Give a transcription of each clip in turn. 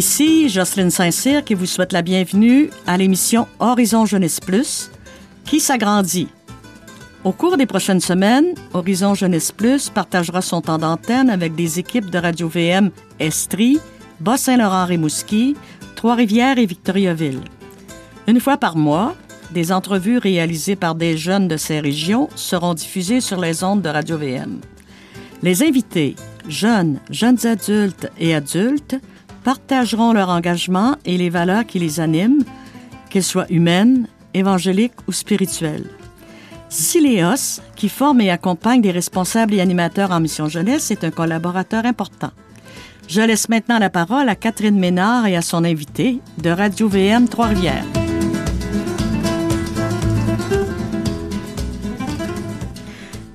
Ici Jocelyne Saint-Cyr qui vous souhaite la bienvenue à l'émission Horizon Jeunesse Plus qui s'agrandit. Au cours des prochaines semaines, Horizon Jeunesse Plus partagera son temps d'antenne avec des équipes de Radio-VM Estrie, Bas-Saint-Laurent-Rimouski, Trois-Rivières et Victoriaville. Une fois par mois, des entrevues réalisées par des jeunes de ces régions seront diffusées sur les ondes de Radio-VM. Les invités, jeunes, jeunes adultes et adultes, partageront leur engagement et les valeurs qui les animent, qu'elles soient humaines, évangéliques ou spirituelles. Siléos, qui forme et accompagne des responsables et animateurs en mission jeunesse, est un collaborateur important. Je laisse maintenant la parole à Catherine Ménard et à son invité de Radio VM Trois-Rivières.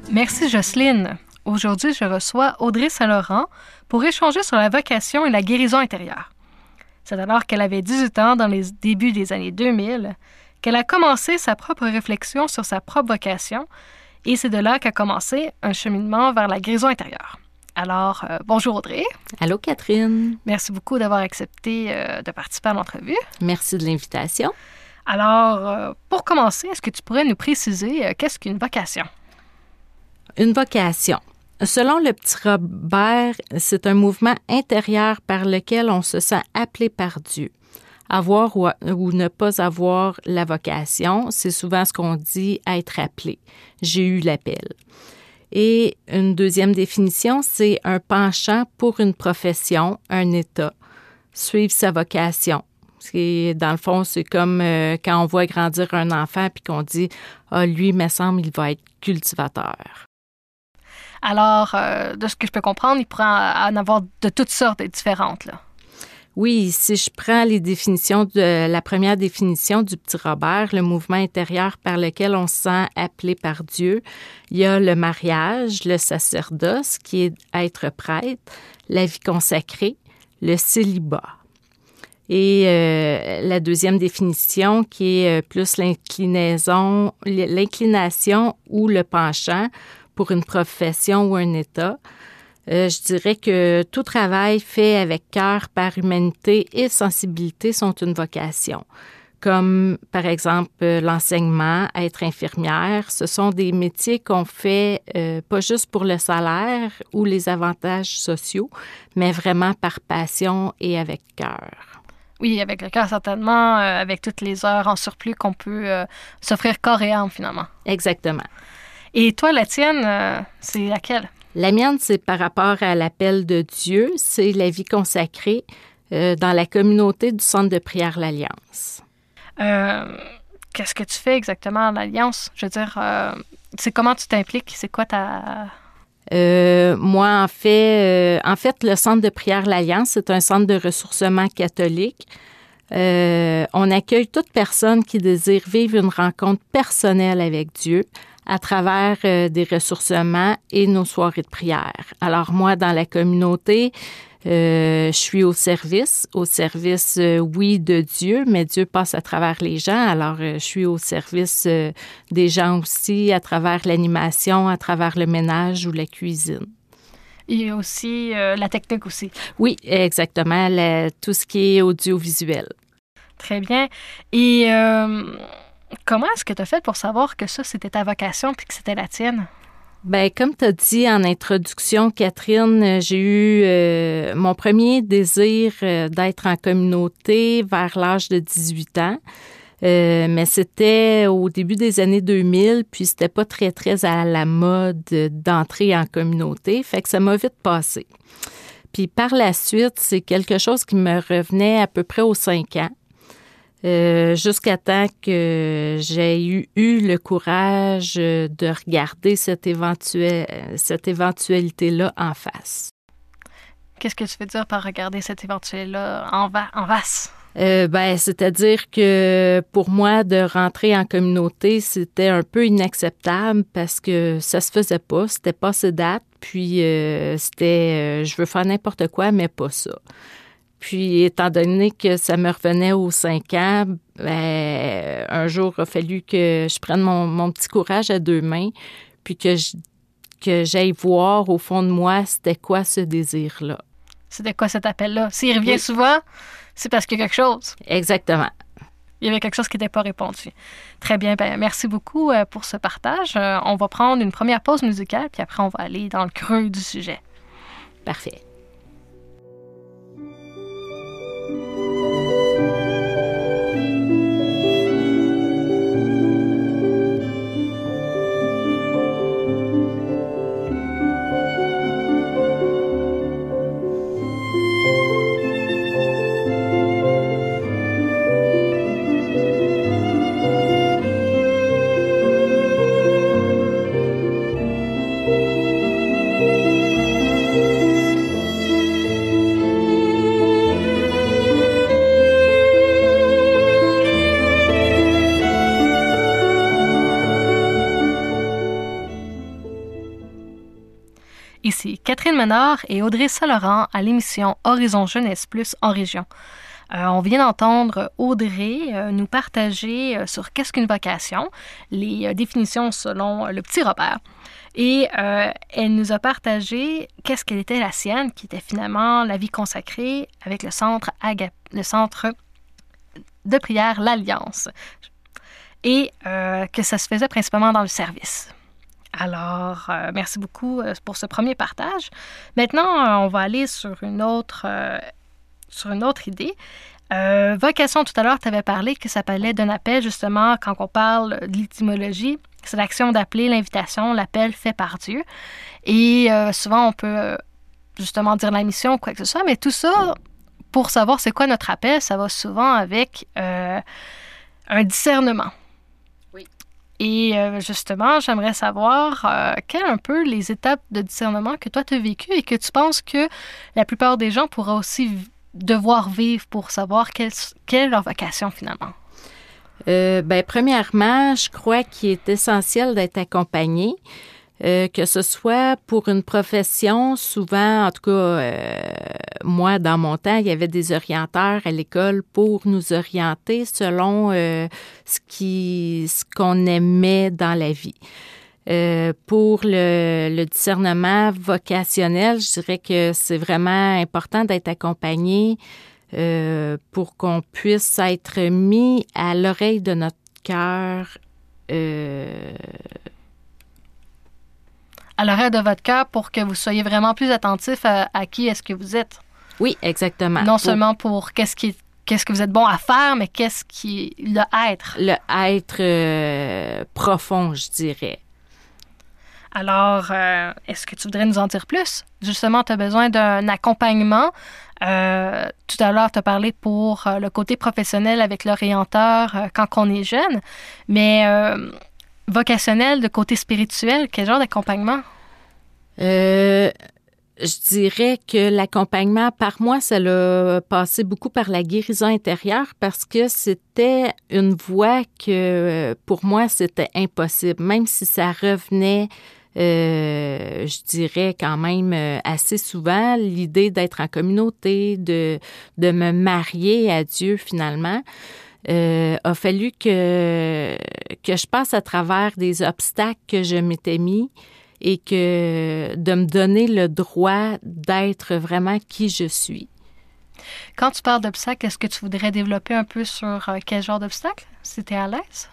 Merci Jocelyne. Aujourd'hui, je reçois Audrey Saint-Laurent pour échanger sur la vocation et la guérison intérieure. C'est alors qu'elle avait 18 ans dans les débuts des années 2000 qu'elle a commencé sa propre réflexion sur sa propre vocation et c'est de là qu'a commencé un cheminement vers la guérison intérieure. Alors, euh, bonjour Audrey. Allô Catherine. Merci beaucoup d'avoir accepté euh, de participer à l'entrevue. Merci de l'invitation. Alors, euh, pour commencer, est-ce que tu pourrais nous préciser qu'est-ce qu'une vocation? Une vocation. Selon le petit Robert, c'est un mouvement intérieur par lequel on se sent appelé par Dieu. Avoir ou, ne pas avoir la vocation, c'est souvent ce qu'on dit être appelé. J'ai eu l'appel. Et une deuxième définition, c'est un penchant pour une profession, un état, suivre sa vocation. Dans le fond, c'est comme euh, quand on voit grandir un enfant puis qu'on dit Ah, lui, me semble, il va être cultivateur. Alors, euh, de ce que je peux comprendre, il pourrait en avoir de toutes sortes et différentes. Oui, si je prends les définitions la première définition du petit Robert, le mouvement intérieur par lequel on se sent appelé par Dieu, il y a le mariage, le sacerdoce, qui est être prêtre, la vie consacrée, le célibat. Et euh, la deuxième définition, qui est euh, plus l'inclinaison, l'inclination ou le penchant pour une profession ou un état. Euh, je dirais que tout travail fait avec cœur par humanité et sensibilité sont une vocation. Comme par exemple l'enseignement, être infirmière, ce sont des métiers qu'on fait euh, pas juste pour le salaire ou les avantages sociaux, mais vraiment par passion et avec cœur. Oui, avec le cœur certainement, euh, avec toutes les heures en surplus qu'on peut s'offrir corps et âme finalement. Exactement. Et toi, la tienne, euh, c'est laquelle? La mienne, c'est par rapport à l'appel de Dieu, c'est la vie consacrée euh, dans la communauté du Centre de prière L'Alliance. Euh, qu'est-ce que tu fais exactement à l'Alliance? Je veux dire, c'est comment tu t'impliques? C'est quoi ta... moi, en fait, en fait, le Centre de prière L'Alliance, c'est un centre de ressourcement catholique. on accueille toute personne qui désire vivre une rencontre personnelle avec Dieu à travers euh, des ressourcements et nos soirées de prière. Alors moi, dans la communauté, euh, je suis au service, au service, euh, oui, de Dieu, mais Dieu passe à travers les gens. Alors, je suis au service des gens aussi, à travers l'animation, à travers le ménage ou la cuisine. Et aussi la technique aussi. Oui, exactement, tout ce qui est audiovisuel. Très bien. Et Comment est-ce que tu as fait pour savoir que ça, c'était ta vocation puis que c'était la tienne? Bien, comme tu as dit en introduction, Catherine, euh, j'ai eu euh, mon premier désir euh, d'être en communauté vers l'âge de 18 ans. mais c'était au début des années 2000, puis c'était pas très, très à la mode d'entrer en communauté. Fait que ça m'a vite passé. Puis par la suite, c'est quelque chose qui me revenait à peu près aux cinq ans. Euh, jusqu'à temps que j'ai eu, eu, le courage de regarder cette, cette éventualité-là en face. Qu'est-ce que tu veux dire par regarder cette éventualité-là en, en face? Euh, ben, c'est-à-dire que pour moi, de rentrer en communauté, c'était un peu inacceptable parce que ça se faisait pas, c'était pas ces dates, puis euh, c'était je veux faire n'importe quoi, mais pas ça. Puis, étant donné que ça me revenait aux cinq ans, ben, un jour, il a fallu que je prenne mon, petit courage à deux mains, puis que que j'aille voir au fond de moi, c'était quoi ce désir-là. C'était quoi cet appel-là? S'il revient souvent, c'est parce qu'il y a quelque chose. Exactement. Il y avait quelque chose qui n'était pas répondu. Très bien. Ben, merci beaucoup euh, pour ce partage. Euh, on va prendre une première pause musicale, puis après, on va aller dans le creux du sujet. Parfait. Menard et Audrey Saint-Laurent à l'émission Horizon Jeunesse Plus en région. Euh, on vient d'entendre Audrey euh, nous partager euh, sur qu'est-ce qu'une vocation, les définitions selon le petit Robert. Et elle nous a partagé qu'est-ce qu'elle était la sienne, qui était finalement la vie consacrée avec le centre, le centre de prière L'Alliance. Et que ça se faisait principalement dans le service. Alors, euh, merci beaucoup euh, pour ce premier partage. Maintenant, euh, on va aller sur une autre, idée. vocation, tout à l'heure, tu avais parlé que ça parlait d'un appel, justement, quand on parle de l'étymologie. C'est l'action d'appeler, l'invitation, l'appel fait par Dieu. Et souvent, on peut justement dire la mission ou quoi que ce soit, mais tout ça, pour savoir c'est quoi notre appel, ça va souvent avec un discernement. Et euh, justement, j'aimerais savoir euh, quelles un peu les étapes de discernement que toi tu as vécues et que tu penses que la plupart des gens pourraient aussi devoir vivre pour savoir quelle, quelle est leur vocation finalement? Euh, ben, premièrement, je crois qu'il est essentiel d'être accompagné. Euh, que ce soit pour une profession, souvent, en tout cas, euh, moi, dans mon temps, il y avait des orienteurs à l'école pour nous orienter selon euh, ce qui, ce qu'on aimait dans la vie. pour le, le, discernement vocationnel, je dirais que c'est vraiment important d'être accompagné pour qu'on puisse être mis à l'oreille de notre cœur à l'oreille de votre cœur pour que vous soyez vraiment plus attentif à, qui est-ce que vous êtes. Oui, exactement. Non seulement pour qu'est-ce qui qu'est-ce que vous êtes bon à faire, mais qu'est-ce qui le être. Le être euh, profond, je dirais. Alors, euh, est-ce que tu voudrais nous en dire plus? Justement, tu as besoin d'un accompagnement. Euh, tout à l'heure, tu as parlé pour le côté professionnel avec l'orienteur quand on est jeune, mais vocationnel, de côté spirituel, quel genre d'accompagnement? Euh, je dirais que l'accompagnement, par moi, ça l'a passé beaucoup par la guérison intérieure parce que c'était une voie que, pour moi, c'était impossible. Même si ça revenait, euh, je dirais quand même euh, assez souvent, l'idée d'être en communauté, de, de me marier à Dieu finalement. Euh, a fallu que, que je passe à travers des obstacles que je m'étais mis et que de me donner le droit d'être vraiment qui je suis. Quand tu parles d'obstacles, est-ce que tu voudrais développer un peu sur euh, quel genre d'obstacles, si tu es à l'aise?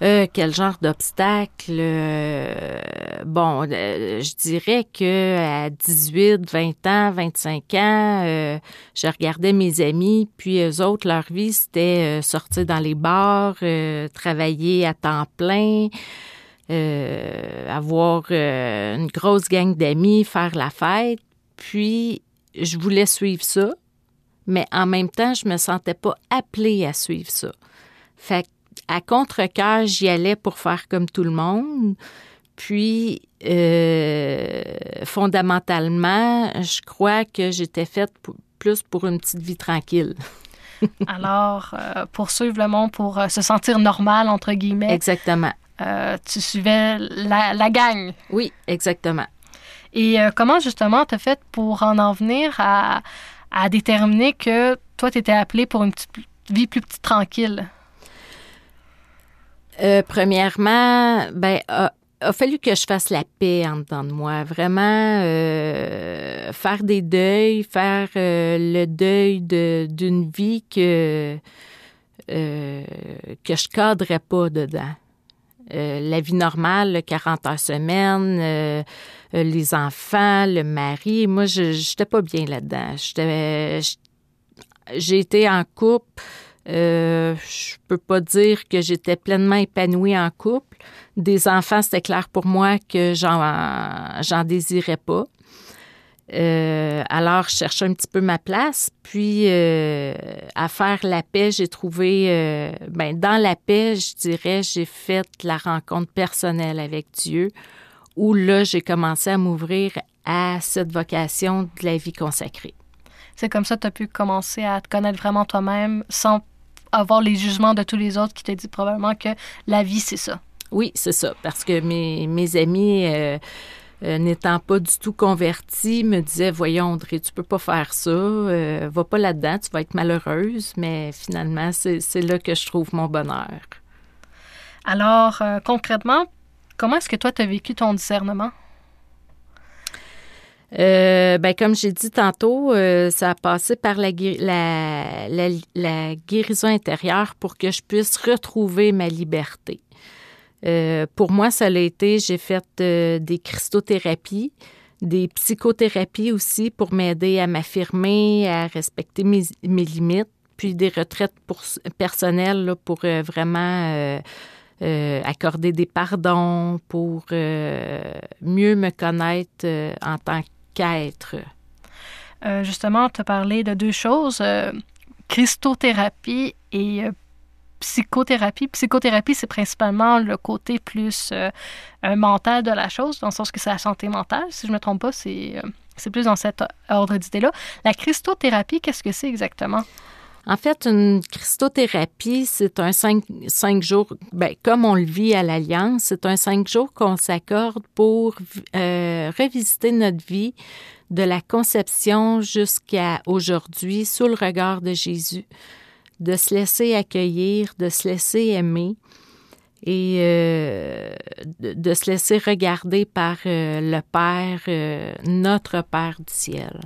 Euh, quel genre d'obstacle? Euh, bon, euh, je dirais que à 18, 20 ans, 25 ans, je regardais mes amis, puis eux autres, leur vie, c'était sortir dans les bars, travailler à temps plein, avoir une grosse gang d'amis, faire la fête. Puis, je voulais suivre ça, mais en même temps, je me sentais pas appelée à suivre ça. Fait à contre-cœur, j'y allais pour faire comme tout le monde. Puis, euh, fondamentalement, je crois que j'étais faite plus pour une petite vie tranquille. Alors, euh, poursuivre le monde pour euh, se sentir normal, entre guillemets. Exactement. tu suivais la, la, gang. Oui, exactement. Et comment, justement, t'as fait pour en en venir à, à déterminer que toi, tu étais appelé pour une petite vie plus petite, tranquille? Euh, premièrement, ben, a fallu que je fasse la paix en dedans de moi, vraiment euh, faire des deuils, faire euh, le deuil d'une vie que que je cadrais pas dedans. la vie normale, le 40 heures semaine, les enfants, le mari, moi je n'étais pas bien là-dedans. J'ai été en couple euh, je peux pas dire que j'étais pleinement épanouie en couple. Des enfants, c'était clair pour moi que j'en, désirais pas. Euh, alors, je cherchais un petit peu ma place. Puis, euh, à faire la paix, j'ai trouvé, euh, ben, dans la paix, je dirais, j'ai fait la rencontre personnelle avec Dieu, où là, j'ai commencé à m'ouvrir à cette vocation de la vie consacrée. C'est comme ça que tu as pu commencer à te connaître vraiment toi-même sans avoir les jugements de tous les autres qui te disent probablement que la vie, c'est ça. Oui, c'est ça, parce que mes, mes amis... Euh, euh, n'étant pas du tout convertis, me disaient Voyons, André, tu peux pas faire ça, euh, va pas là-dedans, tu vas être malheureuse. Mais finalement, c'est là que je trouve mon bonheur. Alors, concrètement, comment est-ce que toi, tu as vécu ton discernement? Euh, ben, comme j'ai dit tantôt, euh, ça a passé par la, guérison intérieure pour que je puisse retrouver ma liberté. Euh, pour moi, ça l'a été, j'ai fait des cristothérapies, des psychothérapies aussi pour m'aider à m'affirmer, à respecter mes, limites, puis des retraites pour, personnelles là, pour vraiment accorder des pardons, pour mieux me connaître en tant Euh, justement, tu as parlé de deux choses, euh, christothérapie et euh, psychothérapie. Psychothérapie, c'est principalement le côté plus mental de la chose, dans le sens que c'est la santé mentale. Si je ne me trompe pas, c'est plus dans cet ordre d'idée-là. La christothérapie, qu'est-ce que c'est exactement? En fait, une christothérapie, c'est un cinq, cinq jours, ben, comme on le vit à l'Alliance, c'est un cinq jours qu'on s'accorde pour euh, revisiter notre vie de la conception jusqu'à aujourd'hui sous le regard de Jésus, de se laisser accueillir, de se laisser aimer et euh, de, se laisser regarder par euh, le Père, notre Père du ciel.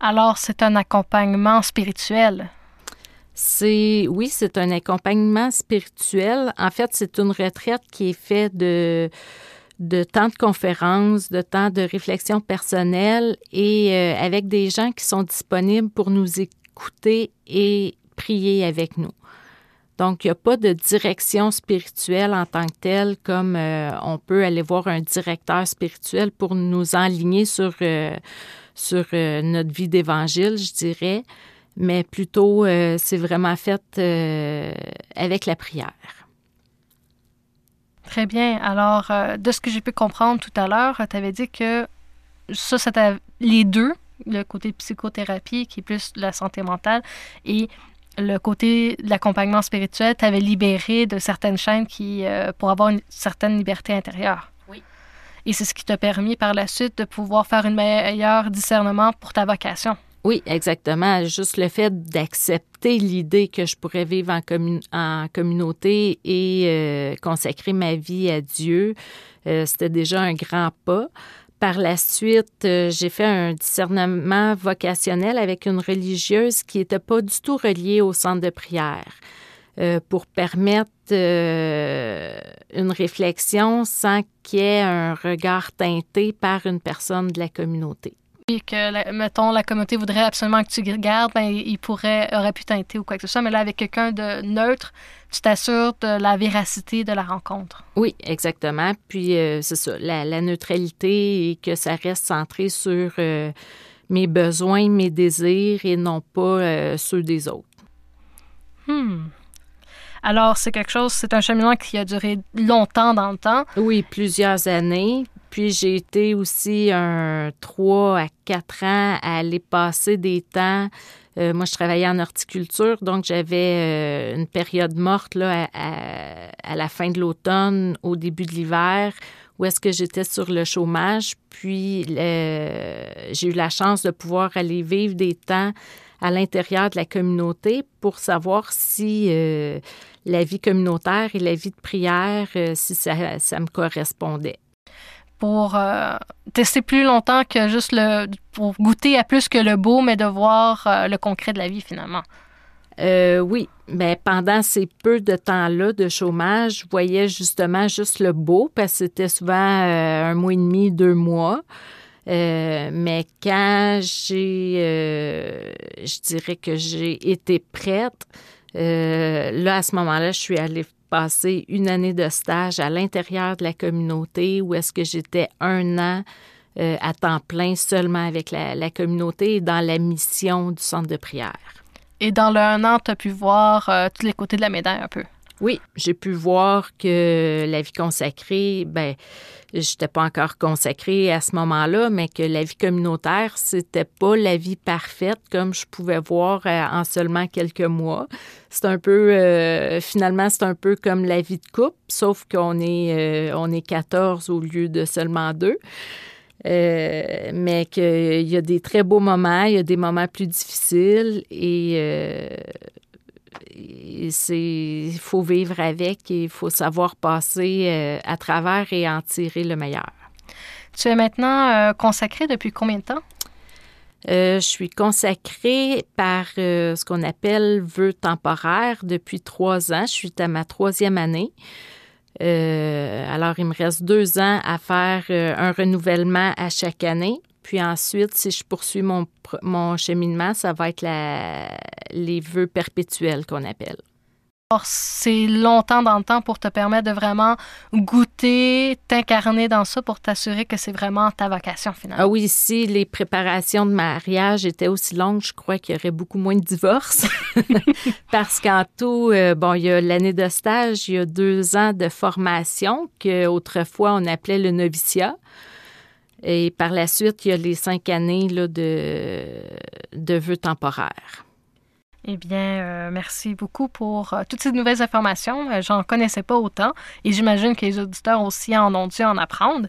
Alors, c'est un accompagnement spirituel. Oui, c'est un accompagnement spirituel. En fait, c'est une retraite qui est faite de de temps de conférences, de temps de réflexion personnelle et euh, avec des gens qui sont disponibles pour nous écouter et prier avec nous. Donc, il n'y a pas de direction spirituelle en tant que telle, comme euh, on peut aller voir un directeur spirituel pour nous enligner sur, euh, sur notre vie d'évangile, je dirais mais plutôt euh, c'est vraiment fait euh, avec la prière. Très bien. Alors, euh, de ce que j'ai pu comprendre tout à l'heure, tu avais dit que ça, c'était les deux, le côté psychothérapie qui est plus la santé mentale et le côté de l'accompagnement spirituel t'avait libéré de certaines chaînes qui, pour avoir une certaine liberté intérieure. Oui. Et c'est ce qui t'a permis par la suite de pouvoir faire un meilleur discernement pour ta vocation. Oui, exactement. Juste le fait d'accepter l'idée que je pourrais vivre en, communauté et euh, consacrer ma vie à Dieu, euh, c'était déjà un grand pas. Par la suite, euh, j'ai fait un discernement vocationnel avec une religieuse qui n'était pas du tout reliée au centre de prière pour permettre une réflexion sans qu'il y ait un regard teinté par une personne de la communauté que, mettons, la communauté voudrait absolument que tu regardes, ben, il pourrait, aurait pu teinter ou quoi que ce soit. Mais là, avec quelqu'un de neutre, tu t'assures de la véracité de la rencontre. Oui, exactement. Puis, euh, c'est ça, la, neutralité et que ça reste centré sur euh, mes besoins, mes désirs et non pas euh, ceux des autres. Hmm. Alors, c'est quelque chose, c'est un cheminement qui a duré longtemps dans le temps. Oui, plusieurs années. Puis j'ai été aussi un 3 à 4 ans à aller passer des temps. Euh, moi, je travaillais en horticulture, donc j'avais euh, une période morte là, à, la fin de l'automne, au début de l'hiver, où est-ce que j'étais sur le chômage. Puis j'ai eu la chance de pouvoir aller vivre des temps à l'intérieur de la communauté pour savoir si euh, la vie communautaire et la vie de prière, si ça, me correspondait. Pour euh, tester plus longtemps que juste le... pour goûter à plus que le beau, mais de voir le concret de la vie finalement. oui, mais pendant ces peu de temps-là de chômage, je voyais justement juste le beau parce que c'était souvent un mois et demi, deux mois. Euh, mais quand j'ai, euh, je dirais que j'ai été prête, euh, là, à ce moment-là, je suis allée passer une année de stage à l'intérieur de la communauté où est-ce que j'étais un an à temps plein seulement avec la, communauté et dans la mission du centre de prière. Et dans le un an, tu as pu voir tous les côtés de la médaille un peu. Oui, j'ai pu voir que la vie consacrée, ben, je n'étais pas encore consacrée à ce moment-là, mais que la vie communautaire, c'était pas la vie parfaite comme je pouvais voir euh, en seulement quelques mois. C'est un peu, euh, finalement, c'est un peu comme la vie de couple, sauf qu'on est, euh, on est 14 au lieu de seulement deux. mais qu'il y a des très beaux moments, il y a des moments plus difficiles et il faut vivre avec et il faut savoir passer euh, à travers et en tirer le meilleur. Tu es maintenant euh, consacrée depuis combien de temps? Euh, je suis consacrée par ce qu'on appelle vœux temporaires depuis trois ans. Je suis à ma troisième année. alors, il me reste deux ans à faire un renouvellement à chaque année. Puis ensuite, si je poursuis mon, mon cheminement, ça va être la, les vœux perpétuels qu'on appelle. C'est longtemps dans le temps pour te permettre de vraiment goûter, t'incarner dans ça pour t'assurer que c'est vraiment ta vocation finalement. Ah oui, si les préparations de mariage étaient aussi longues, je crois qu'il y aurait beaucoup moins de divorces. Parce qu'en tout, euh, bon, il y a l'année de stage, il y a deux ans de formation qu'autrefois on appelait le noviciat. Et par la suite, il y a les cinq années là, de, de vœux temporaires. Eh bien, euh, merci beaucoup pour euh, toutes ces nouvelles informations. Euh, j'en connaissais pas autant et j'imagine que les auditeurs aussi en ont dû en apprendre.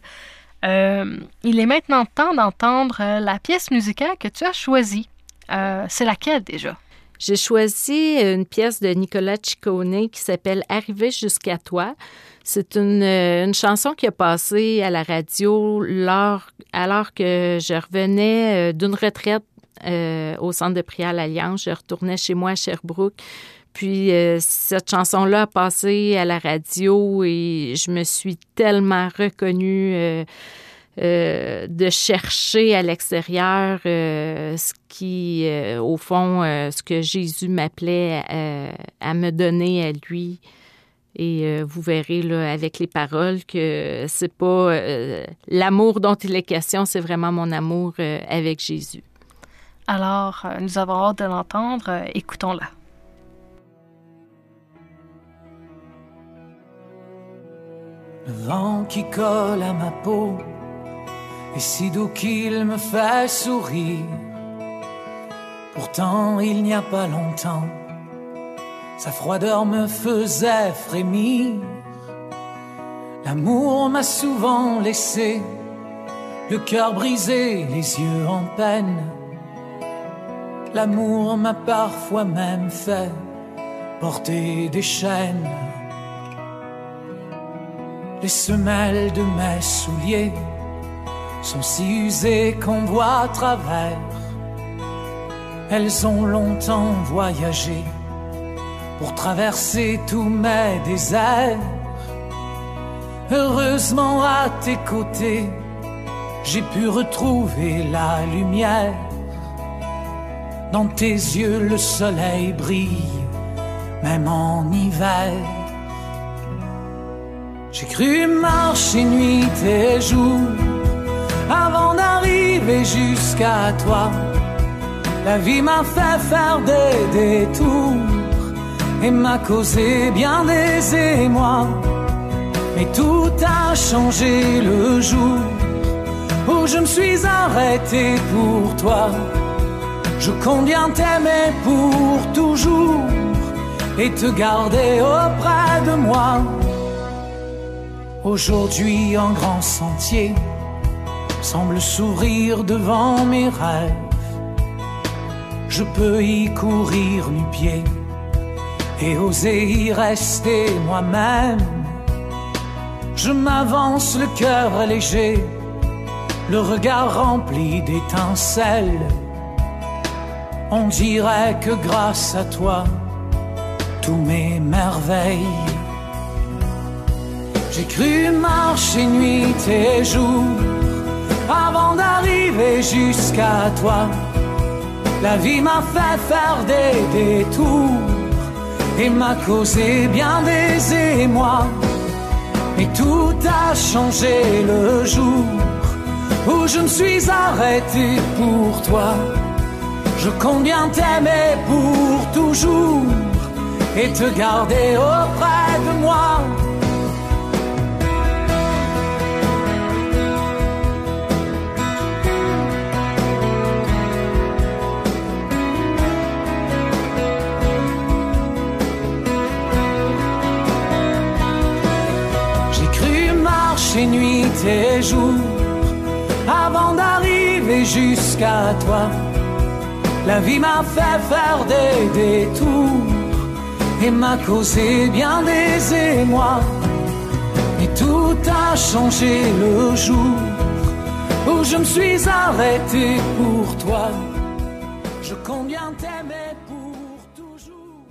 il est maintenant temps d'entendre la pièce musicale que tu as choisie. C'est laquelle déjà? J'ai choisi une pièce de Nicolas Ciccone qui s'appelle Arriver jusqu'à toi. C'est une, une, chanson qui a passé à la radio lors, alors que je revenais d'une retraite euh, au centre de prière l'Alliance. Je retournais chez moi à Sherbrooke. Puis euh, cette chanson-là a passé à la radio et je me suis tellement reconnue euh, de chercher à l'extérieur ce qui, au fond, ce que Jésus m'appelait à me donner à lui. Et vous verrez là, avec les paroles que c'est pas l'amour dont il est question, c'est vraiment mon amour avec Jésus. Alors, euh, nous avons hâte de l'entendre. Euh, écoutons-la. Le vent qui colle à ma peau est si doux qu'il me fait sourire. Pourtant, il n'y a pas longtemps, sa froideur me faisait frémir. L'amour m'a souvent laissé le cœur brisé, les yeux en peine. L'amour m'a parfois même fait porter des chaînes. Les semelles de mes souliers sont si usées qu'on voit à travers. Elles ont longtemps voyagé pour traverser tous mes déserts. Heureusement à tes côtés, j'ai pu retrouver la lumière. Dans tes yeux le soleil brille, même en hiver. J'ai cru marcher nuit et jour avant d'arriver jusqu'à toi. La vie m'a fait faire des détours et m'a causé bien des émois. Mais tout a changé le jour où je me suis arrêté pour toi. Je compte bien t'aimer pour toujours et te garder auprès de moi. Aujourd'hui, un grand sentier semble sourire devant mes rêves. je peux y courir nu-pied et oser y rester moi-même. Je m'avance le cœur léger, le regard rempli d'étincelles. On dirait que grâce à toi, tous mes merveilles. J'ai cru marcher nuit et jour avant d'arriver jusqu'à toi. La vie m'a fait faire des détours et m'a causé bien des émois. Mais tout a changé le jour où je me suis arrêté pour toi. Je compte bien t'aimer pour toujours et te garder auprès nuit et jour avant d'arriver jusqu'à toi. La vie m'a fait faire des détours et m'a causé bien des émois. Et tout a changé le jour où je me suis arrêté pour toi. Je compte bien t'aimer pour toujours.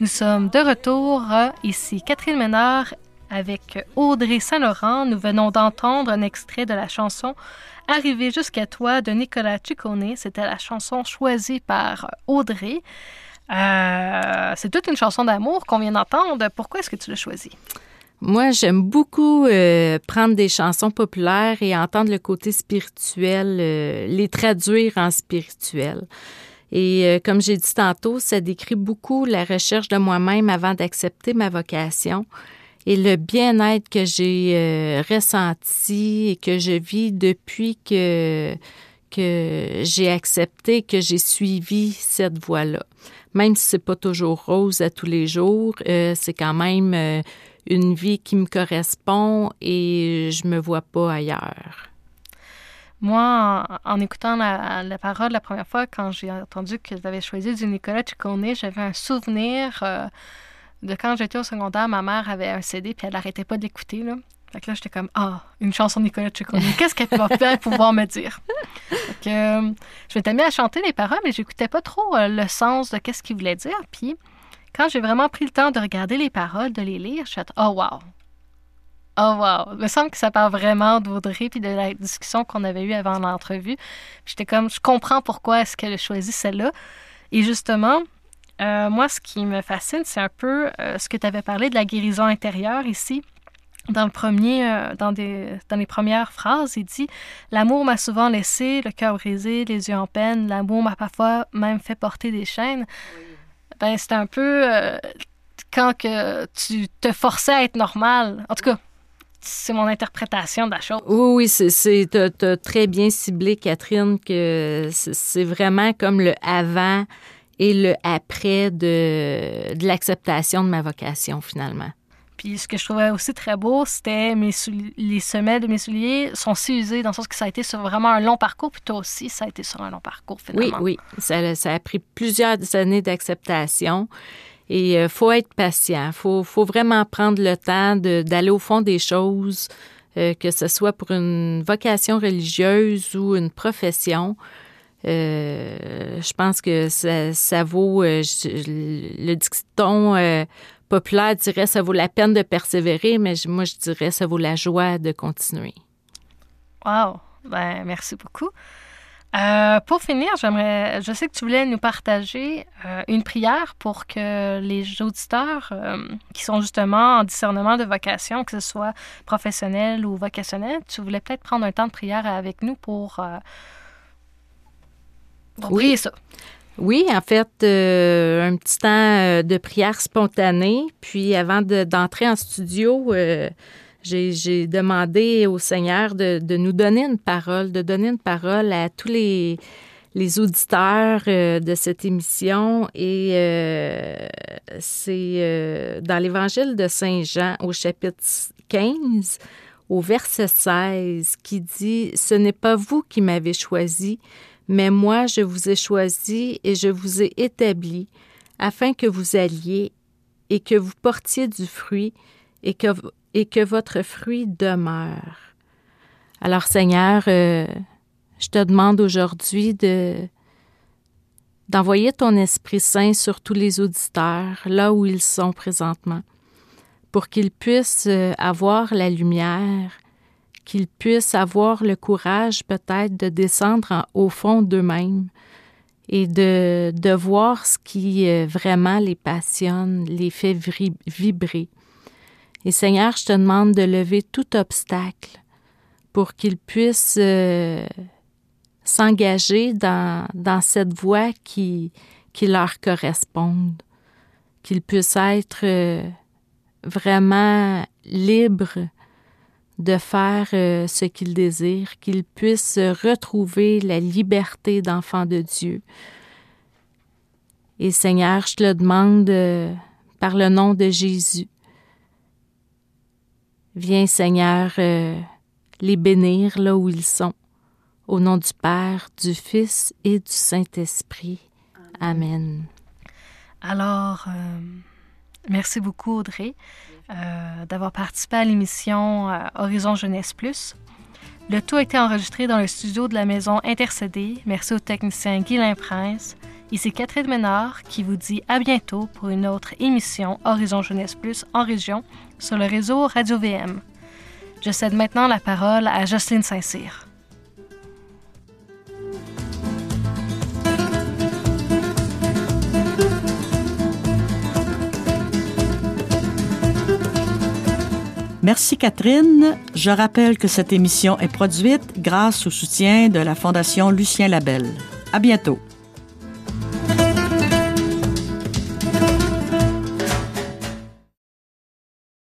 Nous sommes de retour. euh, Ici Catherine Ménard avec Audrey Saint-Laurent. Nous venons d'entendre un extrait de la chanson Arrivé jusqu'à toi de Nicolas Ciccone. C'était la chanson choisie par Audrey. Euh, c'est toute une chanson d'amour qu'on vient d'entendre. Pourquoi est-ce que tu l'as choisie? Moi, j'aime beaucoup euh, prendre des chansons populaires et entendre le côté spirituel, euh, les traduire en spirituel. Et comme j'ai dit tantôt, ça décrit beaucoup la recherche de moi-même avant d'accepter ma vocation et le bien-être que j'ai euh, ressenti et que je vis depuis que j'ai accepté, que j'ai suivi cette voie-là. Même si c'est pas toujours rose à tous les jours, euh, c'est quand même euh, une vie qui me correspond et je me vois pas ailleurs. Moi, en, écoutant la, parole la première fois, quand j'ai entendu que tu avais choisi du Nicolas Ciccone, j'avais un souvenir de quand j'étais au secondaire. Ma mère avait un CD puis elle n'arrêtait pas de l'écouter. Là. Fait que là, j'étais comme, ah, une chanson de Nicolas Ciccone. Qu'est-ce qu'elle va bien pouvoir me dire? Fait que, euh, je m'étais mis à chanter les paroles, mais j'écoutais pas trop euh, le sens de qu'est-ce qu'il voulait dire. Puis, quand j'ai vraiment pris le temps de regarder les paroles, de les lire, je suis oh wow! Oh wow! Il me semble que ça parle vraiment d'Audrey puis de la discussion qu'on avait eue avant l'entrevue. J'étais comme, je comprends pourquoi est-ce qu'elle a choisi celle-là. Et justement, euh, moi, ce qui me fascine, c'est un peu euh, ce que tu avais parlé de la guérison intérieure ici. Dans premier, euh, dans, des, dans les premières phrases, il dit L'amour m'a souvent laissé, le cœur brisé, les yeux en peine. L'amour m'a parfois même fait porter des chaînes. Ben, c'est un peu quand tu te forçais à être normal. En tout cas, c'est mon interprétation de la chose. Oui, oui, c'est, très bien ciblé, Catherine, que c'est vraiment comme le avant et le après de, de l'acceptation de ma vocation, finalement. Puis ce que je trouvais aussi très beau, c'était mes les semelles de mes souliers sont si usés dans le sens que ça a été sur vraiment un long parcours, puis toi aussi, ça a été sur un long parcours Oui, finalement. oui. Ça, ça a pris plusieurs années d'acceptation. Et il faut être patient. Il faut, faut vraiment prendre le temps d'aller au fond des choses, euh, que ce soit pour une vocation religieuse ou une profession. Euh, je pense que ça, ça vaut, euh, le dicton euh, populaire dirait ça vaut la peine de persévérer, mais moi je dirais ça vaut la joie de continuer. Wow! Ben, merci beaucoup. Pour finir, j'aimerais, je sais que tu voulais nous partager une prière pour que les auditeurs qui sont justement en discernement de vocation, que ce soit professionnel ou vocationnel, tu voulais peut-être prendre un temps de prière avec nous pour Oui. ça. Oui, en fait, euh, un petit temps euh, de prière spontanée. Puis avant de- d'entrer en studio, euh, j'ai demandé au Seigneur de, de nous donner une parole, de donner une parole à tous les, les auditeurs euh, de cette émission. Et c'est dans l'Évangile de Saint Jean au chapitre 15, au verset 16, qui dit, Ce n'est pas vous qui m'avez choisi, Mais moi, je vous ai choisi et je vous ai établi afin que vous alliez et que vous portiez du fruit et que, votre fruit demeure. Alors Seigneur, euh, je te demande aujourd'hui de d'envoyer ton Esprit Saint sur tous les auditeurs, là où ils sont présentement, pour qu'ils puissent euh, avoir la lumière, qu'ils puissent avoir le courage peut-être de descendre au fond d'eux-mêmes et de, de voir ce qui euh, vraiment les passionne, les fait vibrer. Et Seigneur, je te demande de lever tout obstacle pour qu'ils puissent euh, s'engager dans, dans cette voie qui, qui leur corresponde, qu'ils puissent être euh, vraiment libres de faire euh, ce qu'ils désirent, qu'ils puissent retrouver la liberté d'enfant de Dieu. Et Seigneur, je te le demande euh, par le nom de Jésus. Viens, Seigneur, les bénir là où ils sont. Au nom du Père, du Fils et du Saint-Esprit. Amen. Alors, euh, merci beaucoup, Audrey, euh, d'avoir participé à l'émission euh, Horizon Jeunesse Plus. Le tout a été enregistré dans le studio de la maison Intercédé. Merci au technicien Guylain Prince. Ici Catherine Ménard qui vous dit à bientôt pour une autre émission Horizon Jeunesse Plus en région sur le réseau Radio VM. Je cède maintenant la parole à Jocelyne Saint-Cyr. Merci Catherine. Je rappelle que cette émission est produite grâce au soutien de la Fondation Lucien Labelle. À bientôt.